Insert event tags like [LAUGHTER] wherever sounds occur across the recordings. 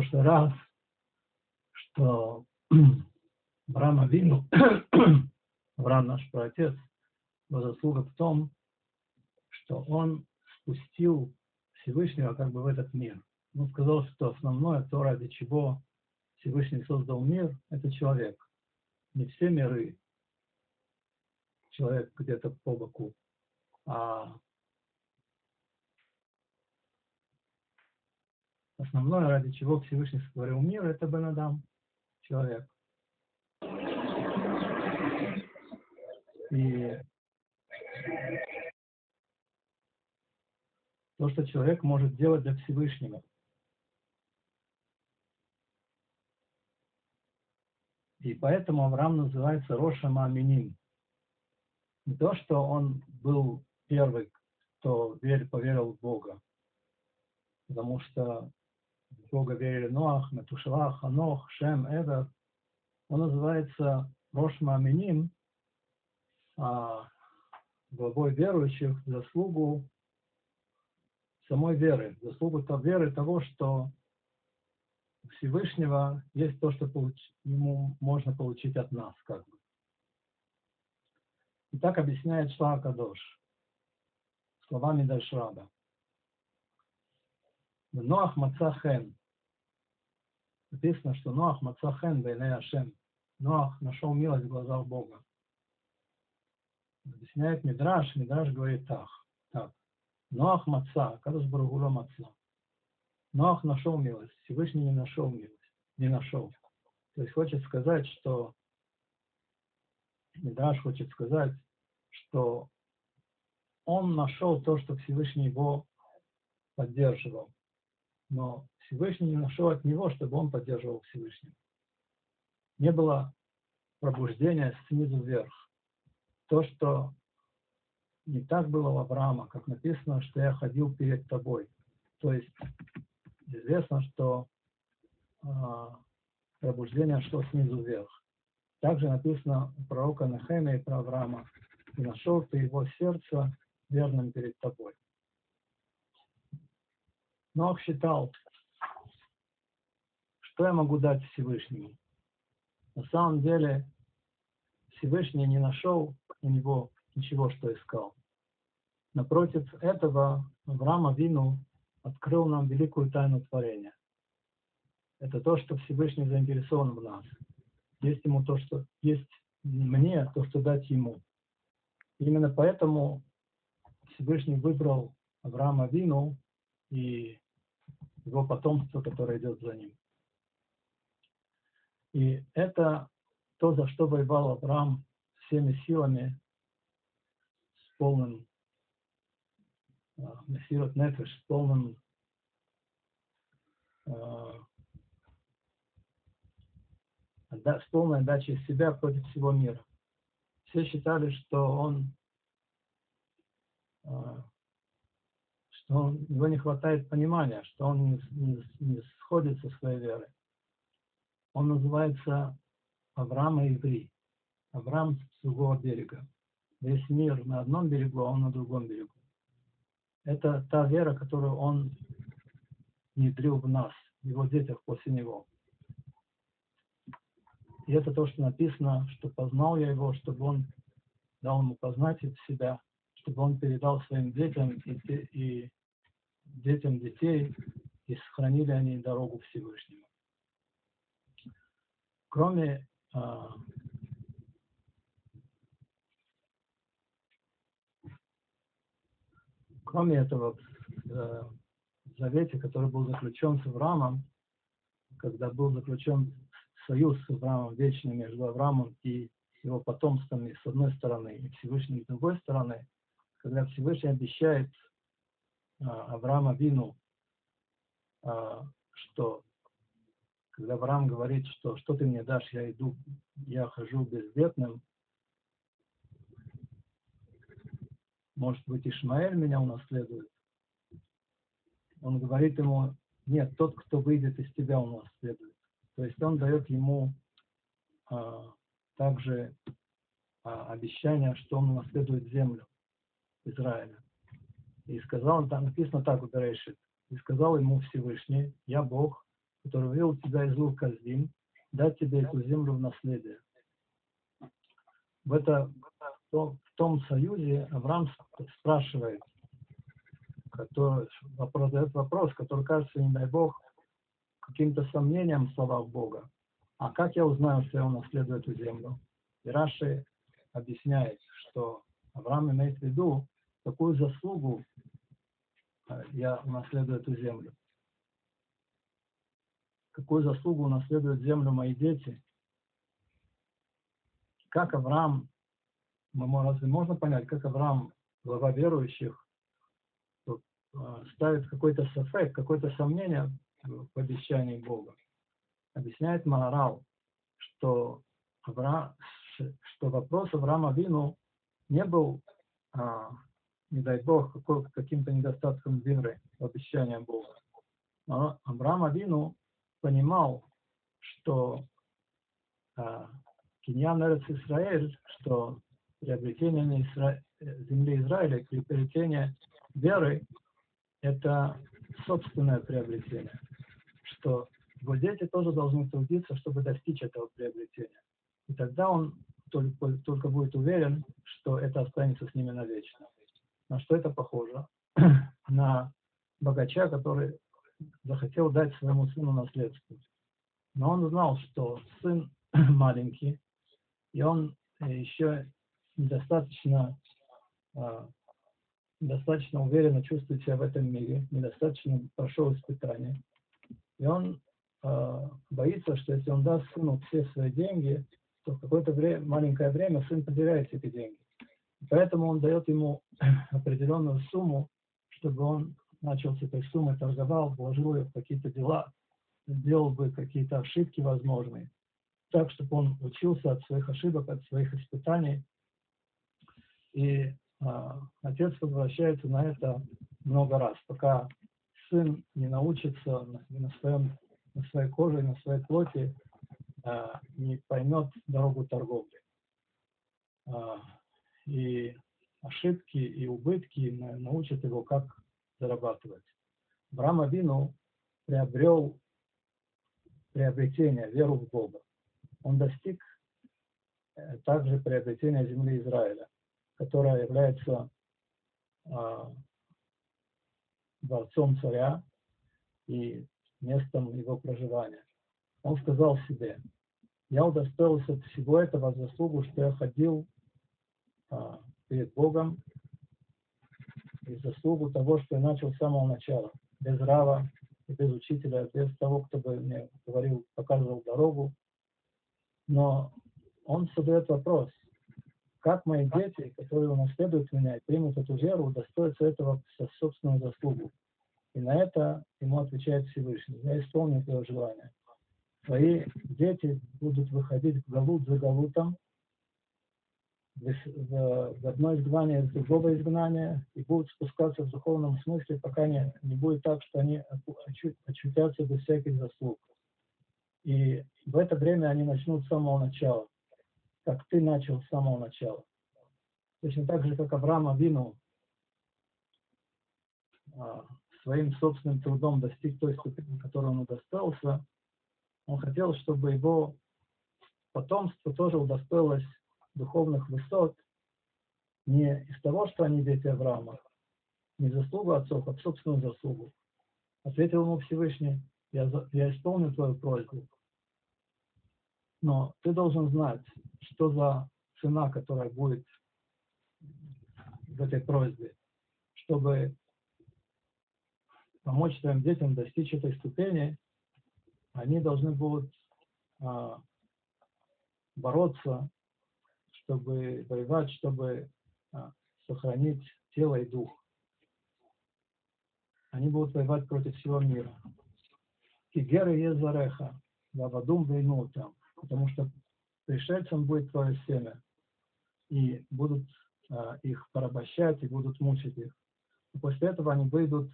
прошлый раз, что [CLEARS THROAT] Брама Вину, [CLEARS THROAT] Авраам наш праотец, его заслуга в том, что он спустил Всевышнего как бы в этот мир. Он сказал, что основное, то, ради чего Всевышний создал мир, это человек. Не все миры, человек где-то по боку, а основное, ради чего Всевышний сотворил мир, это Бенадам, человек. И то, что человек может делать для Всевышнего. И поэтому Авраам называется Роша Маминим. Не то, что он был первый, кто верил, поверил в Бога. Потому что Бога верили Ноах, Метушелах, Анох, Шем, Эвер. Он называется Рош Маминим, а главой верующих заслугу самой веры, заслугу то веры того, что Всевышнего есть то, что получ... ему можно получить от нас, как бы. И так объясняет Шла Кадош словами Дальшраба. Ноах Мацахен. Написано, что Ноах Мацахен Бейне Ашем. Ноах нашел милость в глазах Бога. Объясняет Мидраш, Мидраш говорит так. так. Ноах Маца, Кадош Барагула Маца. Ноах нашел милость, Всевышний не нашел милость, не нашел. То есть хочет сказать, что Мидраш хочет сказать, что он нашел то, что Всевышний его поддерживал. Но Всевышний не нашел от него, чтобы он поддерживал Всевышнего. Не было пробуждения снизу вверх. То, что не так было у Авраама, как написано, что я ходил перед тобой. То есть известно, что э, пробуждение шло снизу вверх. Также написано у пророка Нахемия и про Авраама, и нашел ты его сердце верным перед тобой. Нох считал, что я могу дать Всевышнему. На самом деле Всевышний не нашел у него ничего, что искал. Напротив этого Авраам Вину открыл нам великую тайну творения. Это то, что Всевышний заинтересован в нас. Есть ему то, что есть мне, то, что дать ему. Именно поэтому Всевышний выбрал Авраама Вину и его потомство, которое идет за ним. И это то, за что воевал Авраам всеми силами, с полным Мессирот Нефеш, с полным с полной отдачей себя против всего мира. Все считали, что он что он, его не хватает понимания, что он не, не, не сходит со своей верой. Он называется Авраам и Иври. Авраам с другого берега. Весь мир на одном берегу, а он на другом берегу. Это та вера, которую он внедрил в нас, в его детях после него. И это то, что написано, что познал я его, чтобы он дал ему познать себя, чтобы он передал своим детям и, и детям детей, и сохранили они дорогу Всевышнему. Кроме а, кроме этого, в Завете, который был заключен с Авраамом, когда был заключен союз с Авраамом вечный между Авраамом и его потомствами с одной стороны и Всевышним с другой стороны, когда Всевышний обещает а, Авраама Вину, а, что когда Авраам говорит, что что ты мне дашь, я иду, я хожу бездетным, может быть, Ишмаэль меня унаследует. Он говорит ему, нет, тот, кто выйдет из тебя, унаследует. То есть он дает ему а, также а, обещание, что он унаследует землю Израиля. И сказал, там написано так Берешит, и сказал ему Всевышний, я Бог, который вывел тебя из лук Каздим, дать тебе эту землю в наследие. В, это, в том союзе Авраам спрашивает, который, вопрос, этот вопрос, который кажется, не дай Бог, каким-то сомнением в словах Бога. А как я узнаю, что я унаследую эту землю? И Раши объясняет, что Авраам имеет в виду, какую заслугу э, я унаследую эту землю. Какую заслугу унаследуют землю мои дети. Как Авраам, мы, разве можно понять, как Авраам, глава верующих, э, ставит какой-то сафек, какое-то сомнение в обещании Бога. Объясняет Маорал, что, Авра... что вопрос Авраама Вину не был, а, не дай Бог, каким-то недостатком веры в обещание Бога. Но Авраам Авину понимал, что а, Киньян Эрец Израиль, что приобретение Изра... земли Израиля, приобретение веры, это собственное приобретение что его дети тоже должны трудиться, чтобы достичь этого приобретения. И тогда он только, только будет уверен, что это останется с ними навечно. На что это похоже? [CLEARS THROAT] На богача, который захотел дать своему сыну наследство. Но он знал, что сын [CLEARS THROAT] маленький, и он еще недостаточно, а, недостаточно уверенно чувствует себя в этом мире, недостаточно прошел испытание. И он э, боится, что если он даст сыну все свои деньги, то в какое-то маленькое время сын потеряет эти деньги. Поэтому он дает ему [CLEARS THROAT] определенную сумму, чтобы он начал с этой суммы, торговал, вложил ее в какие-то дела, сделал бы какие-то ошибки возможные, так, чтобы он учился от своих ошибок, от своих испытаний. И а, отец возвращается на это много раз, пока сын не научится на, своем, на своей коже, на своей плоти, а, не поймет дорогу торговли. А, и ошибки и убытки научат его, как зарабатывать. Брама Вину приобрел приобретение, веру в Бога. Он достиг э, также приобретения земли Израиля, которая является а, дворцом царя и местом его проживания. Он сказал себе, я удостоился всего этого заслугу, что я ходил перед Богом и заслугу того, что я начал с самого начала, без рава без учителя, без того, кто бы мне говорил, показывал дорогу. Но он задает вопрос, как мои дети, которые унаследуют меня и примут эту веру, удостоятся этого со собственную заслугу. И на это ему отвечает Всевышний. Я исполню твое желание. Твои дети будут выходить в Галут за Галутом, в, в, в одно изгнание из другого изгнания, и будут спускаться в духовном смысле, пока не, не будет так, что они очутятся без всяких заслуг. И в это время они начнут с самого начала как ты начал с самого начала. Точно так же, как Авраам Авину а, своим собственным трудом достиг той ступени, которой он удостоился, он хотел, чтобы его потомство тоже удостоилось духовных высот не из того, что они дети Авраама, не заслугу отцов, а собственную заслугу. Ответил ему Всевышний, я, я исполню твою просьбу, но ты должен знать, что за цена, которая будет в этой просьбе, чтобы помочь твоим детям достичь этой ступени, они должны будут а, бороться, чтобы воевать, чтобы а, сохранить тело и дух. Они будут воевать против всего мира. Кигеры Езареха, Вавадум Вейну там потому что пришельцам будет твое семя, и будут а, их порабощать, и будут мучить их. И после этого они выйдут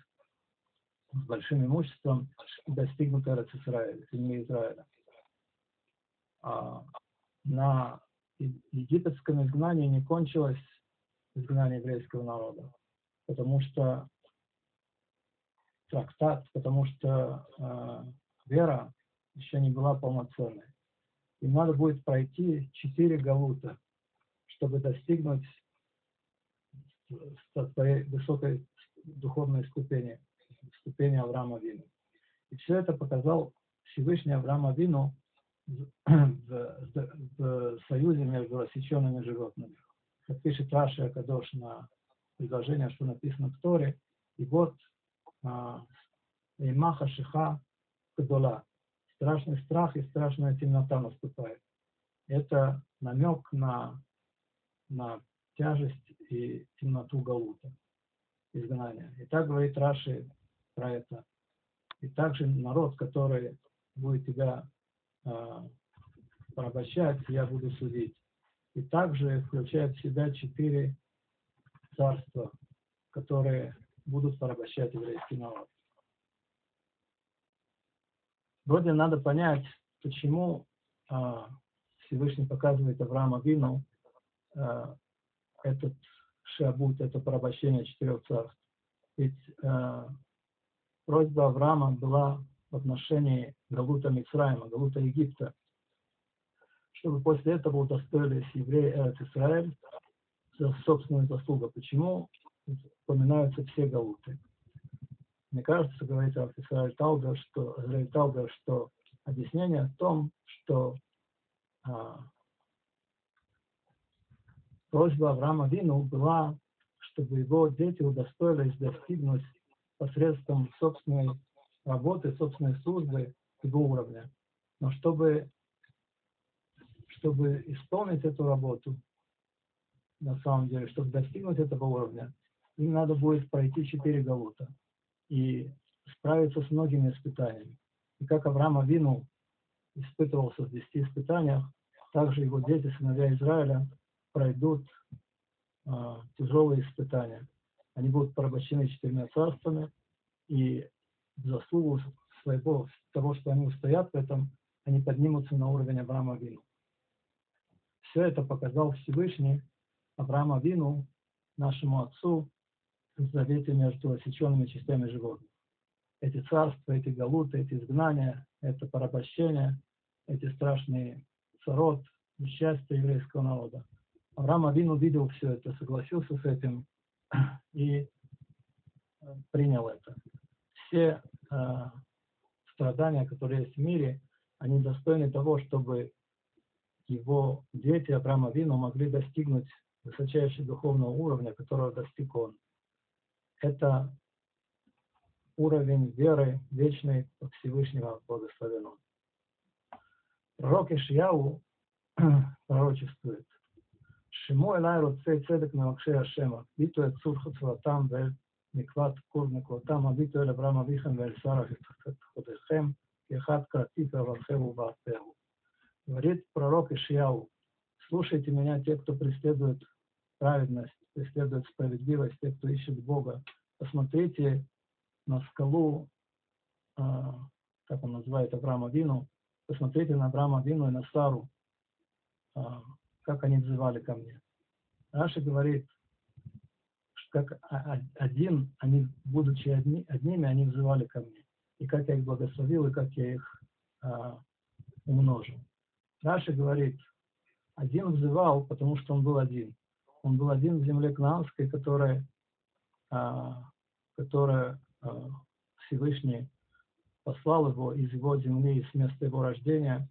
с большим имуществом и достигнут Эрец Израиля, земли Израиля. А, на египетском изгнании не кончилось изгнание еврейского народа, потому что трактат, потому что э, вера еще не была полноценной. Им надо будет пройти четыре галута, чтобы достигнуть своей высокой духовной ступени, ступени Авраама Вину. И все это показал Всевышний Авраама Вину в, союзе между рассеченными животными. Как пишет Раши Акадош на предложение, что написано в Торе, и вот а, Эймаха Шиха Кадола, страшный страх и страшная темнота наступает. Это намек на, на тяжесть и темноту Галута, изгнания. И так говорит Раши про это. И также народ, который будет тебя порабощать, я буду судить. И также включает в себя четыре царства, которые будут порабощать еврейский народ. Вроде надо понять, почему э, Всевышний показывает Авраама Вину э, этот шабут, это порабощение четырех царств. Ведь э, просьба Авраама была в отношении Галута Мицраима, Галута Египта, чтобы после этого удостоились евреи Эрет Израиль за собственную заслугу. Почему упоминаются все Галуты? Мне кажется, говорит Израиль Талга, что, Израиль что объяснение в том, что а, просьба Авраама Вину была, чтобы его дети удостоились достигнуть посредством собственной работы, собственной службы его уровня. Но чтобы, чтобы исполнить эту работу, на самом деле, чтобы достигнуть этого уровня, им надо будет пройти четыре галута и справиться с многими испытаниями. И как Авраам Авину испытывался в десяти испытаниях, также его дети, сыновья Израиля, пройдут а, тяжелые испытания. Они будут порабощены четырьмя царствами, и заслугу своего, того, что они устоят в этом, они поднимутся на уровень Авраама Вину. Все это показал Всевышний Авраама Вину, нашему отцу, в завете между осеченными частями животных. Эти царства, эти галуты, эти изгнания, это порабощение, эти страшные царот, несчастья еврейского народа. Авраам Авин увидел все это, согласился с этим и принял это все э, страдания, которые есть в мире, они достойны того, чтобы его дети Абрама Вину могли достигнуть высочайшего духовного уровня, которого достиг он. Это уровень веры вечной Всевышнего Благословенного. Пророк Ишьяу [CLEARS THROAT] пророчествует. Шиму элайру цей цедек навакши Ашема, биту эцур хацватам вэль ואל מקוות כור מקוותם, הביטו אל אברהם אביכם ואל שרה חותכם, כי אחד кратит Авархеву Баартеху. Говорит пророк Ишияу, слушайте меня, те, кто преследует праведность, преследует справедливость, те, кто ищет Бога. Посмотрите на скалу, как он называет Авраама Вину, посмотрите на Авраама Вину и на Сару, как они взывали ко мне. Раши говорит, что как один, они, будучи одни, одними, они взывали ко мне. И как я их благословил, и как я их а, умножил. Раши говорит, один взывал, потому что он был один. Он был один в земле Кнаанской, которая, а, которая а, Всевышний послал его из его земли, из места его рождения.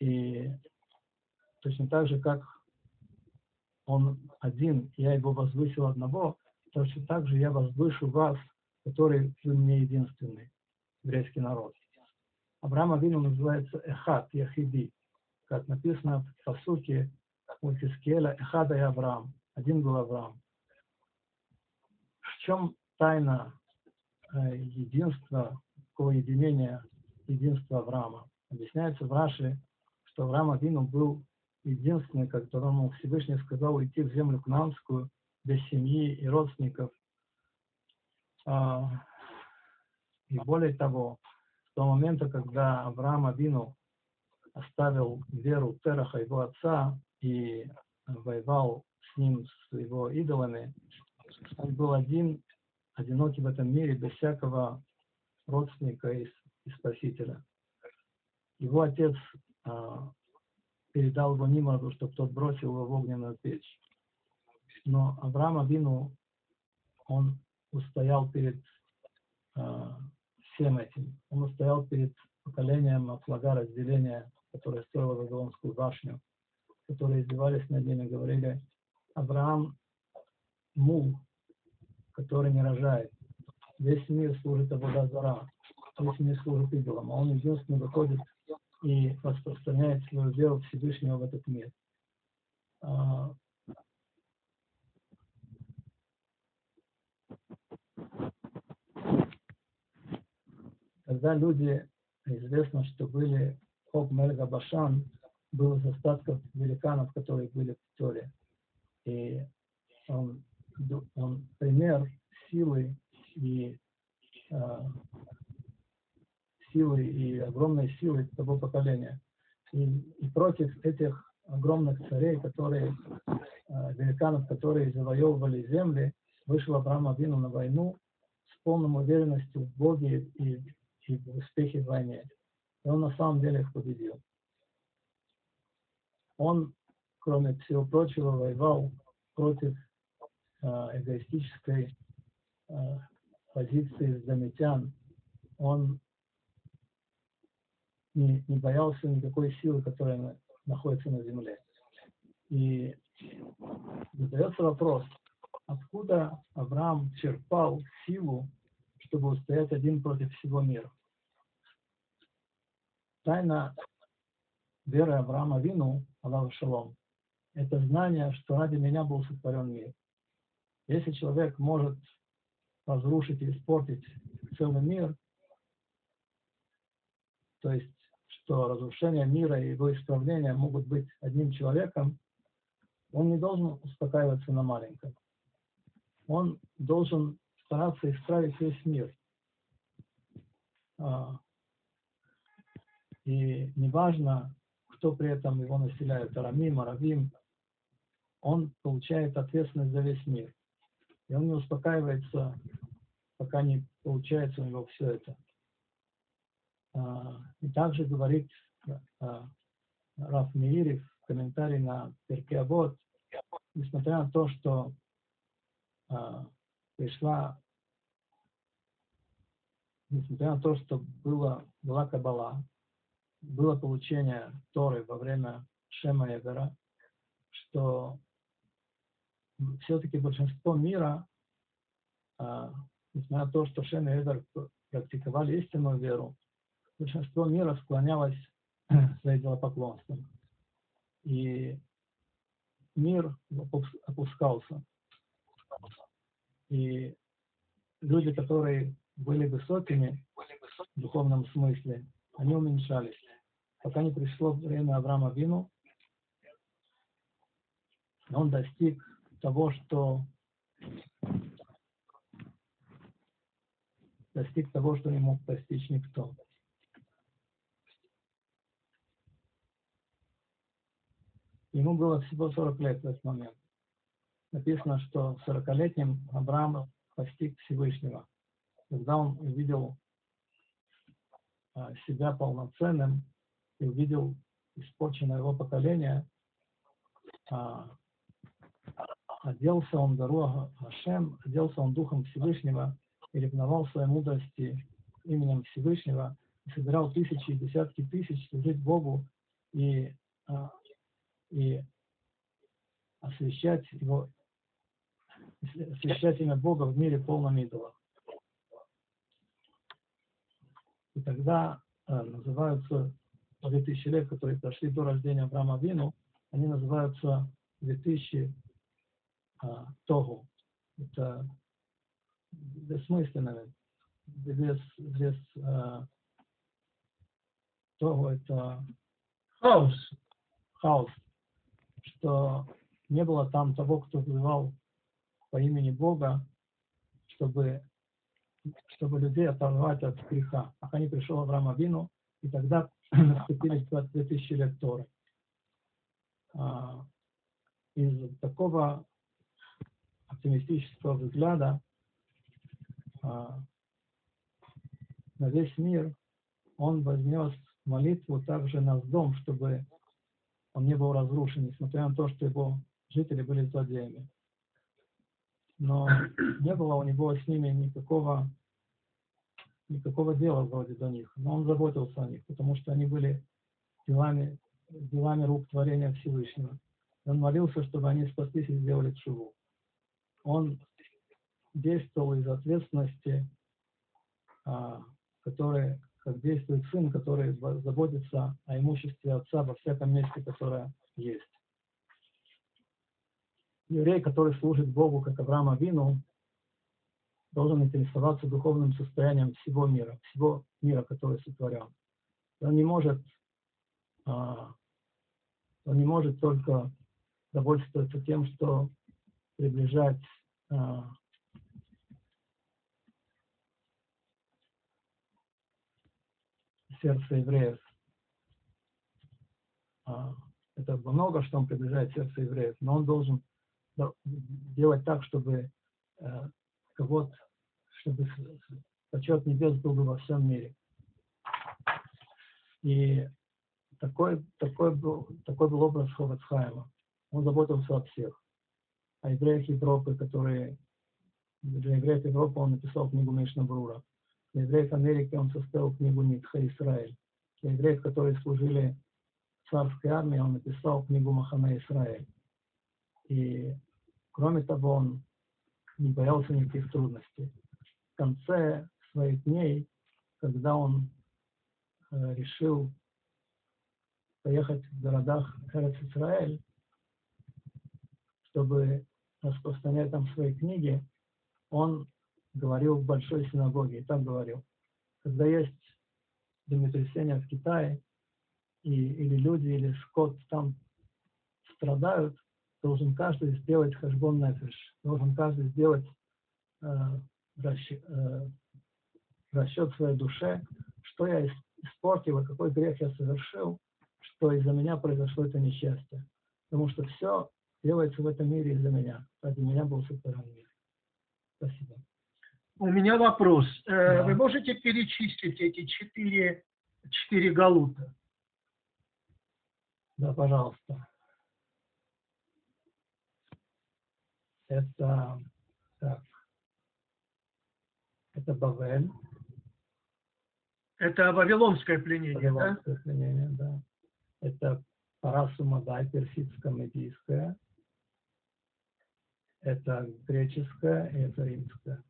И точно так же, как он один, я его возвысил одного, точно так же я возвышу вас, который вы мне единственный, еврейский народ. Авраам Авину называется Эхат, Яхиди, как написано в посуке у Хискеля, Эхада и Авраам, один был Авраам. В чем тайна э, единства, такого единения, единства Авраама? Объясняется в Раши, что Авраам Авину был единственный, которому Всевышний сказал уйти в землю Кнанскую без семьи и родственников. А, и более того, с того момента, когда Авраам Авину оставил веру Тераха, его отца, и воевал с ним, с его идолами, он был один, одинокий в этом мире, без всякого родственника и и Спасителя. Его отец а, передал его Нимроду, чтобы тот бросил его в огненную печь. Но Авраам Абину, он устоял перед а, всем этим. Он устоял перед поколением от флага разделения, которое строило Вавилонскую башню, которые издевались над ними, говорили, Авраам мул, который не рожает. Весь мир служит Абудазара, весь мир служит идолам, а он единственный выходит и распространяет свою веру Всевышнего в этот мир. А, когда люди, известно, что были Хоб Мельга Башан, был из остатков великанов, которые были в Торе. И он, он пример силы и э, силы и огромной силы того поколения. И, и против этих огромных царей, которые, э, великанов, которые завоевывали земли, вышел Авраам Авину на войну с полной уверенностью в Боге и, и в успехе в войне. И он на самом деле их победил. Он, кроме всего прочего, воевал против э, эгоистической э, позиции заметян. Он не, не боялся никакой силы, которая находится на земле. И задается вопрос, откуда Авраам черпал силу, чтобы устоять один против всего мира. Тайна веры Авраама Вину, Аллаху Шалом, это знание, что ради меня был сотворен мир. Если человек может разрушить и испортить целый мир, то есть что разрушение мира и его исправление могут быть одним человеком, он не должен успокаиваться на маленьком. Он должен стараться исправить весь мир. А, и неважно, кто при этом его населяет, Арамим, Аравим, он получает ответственность за весь мир. И он не успокаивается, пока не получается у него все это. И также говорит а, Раф Меирев в комментарии на Перке Абот, несмотря на то, что а, пришла, несмотря на то, что было, была Кабала, было получение Торы во время Шема Эгора, что все-таки большинство мира, несмотря на то, что Шем и Эгор практиковали истинную веру, большинство мира склонялось [CLEARS THROAT] за идолопоклонством. И мир опускался. И люди, которые были высокими в духовном смысле, они уменьшались. Пока не пришло время Авраама Вину, он достиг того, что достиг того, что не мог достичь никто. Ему было всего 40 лет в этот момент. Написано, что 40-летним Авраам постиг Всевышнего. Когда он увидел а, себя полноценным и увидел испорченное его поколение, а, оделся он дорога Хашем, оделся он Духом Всевышнего и ревновал своей мудрости именем Всевышнего, и собирал тысячи и десятки тысяч служить Богу и а, и освещать его, освещать имя Бога в мире полном идолах. И тогда э, называются 2000 лет, которые прошли до рождения Авраама Вину, они называются 2000 э, Тогу. Это бессмысленно. Без, без э, Тогу это хаос. Хаос что не было там того, кто взывал по имени Бога, чтобы, чтобы людей оторвать от греха. А не пришел Авраам Авину, и тогда [CLEARS THROAT] наступили 22 тысячи лет Торы. А, из такого оптимистического взгляда а, на весь мир он вознес молитву также на дом, чтобы он не был разрушен, несмотря на то, что его жители были злодеями. Но не было у него с ними никакого, никакого дела вроде до них. Но он заботился о них, потому что они были делами, делами рук творения Всевышнего. Он молился, чтобы они спаслись и сделали чуву. Он действовал из ответственности, а, который, как действует сын, который заботится о имуществе отца во всяком месте, которое есть. Еврей, который служит Богу, как Авраам Вину, должен интересоваться духовным состоянием всего мира, всего мира, который сотворен. Он не может, а, он не может только довольствоваться тем, что приближать сердце евреев. А, это много, что он приближает сердце евреев, но он должен делать так, чтобы э, кого чтобы почет небес был бы во всем мире. И такой, такой, был, такой был образ Ховацхайма. Он заботился о всех. О евреях Европы, которые... Для евреев Европы он написал книгу Мишна Брура. Евреев Америки он составил книгу Нитха Израиль. Для евреев, которые служили в царской армии, он написал книгу Махана Израиль. И кроме того, он не боялся никаких трудностей. В конце своих дней, когда он э, решил поехать в городах Эрец Израиль, чтобы распространять там свои книги, он говорил в большой синагоге, и так говорил. Когда есть землетрясение в Китае, и, или люди, или скот там страдают, должен каждый сделать хашбон нефиш, должен каждый сделать э, расчет, э, расчет своей душе, что я испортил, какой грех я совершил, что из-за меня произошло это несчастье. Потому что все делается в этом мире из-за меня. Ради меня был сотворен мир. Спасибо. У меня вопрос. Э, да. Вы можете перечислить эти четыре, четыре галута? Да, пожалуйста. Это, так, это Бавель. Это вавилонское пленение, вавилонское да? пленение, да. Это Парасу Мадай, персидско-медийское. Это греческое и это римское.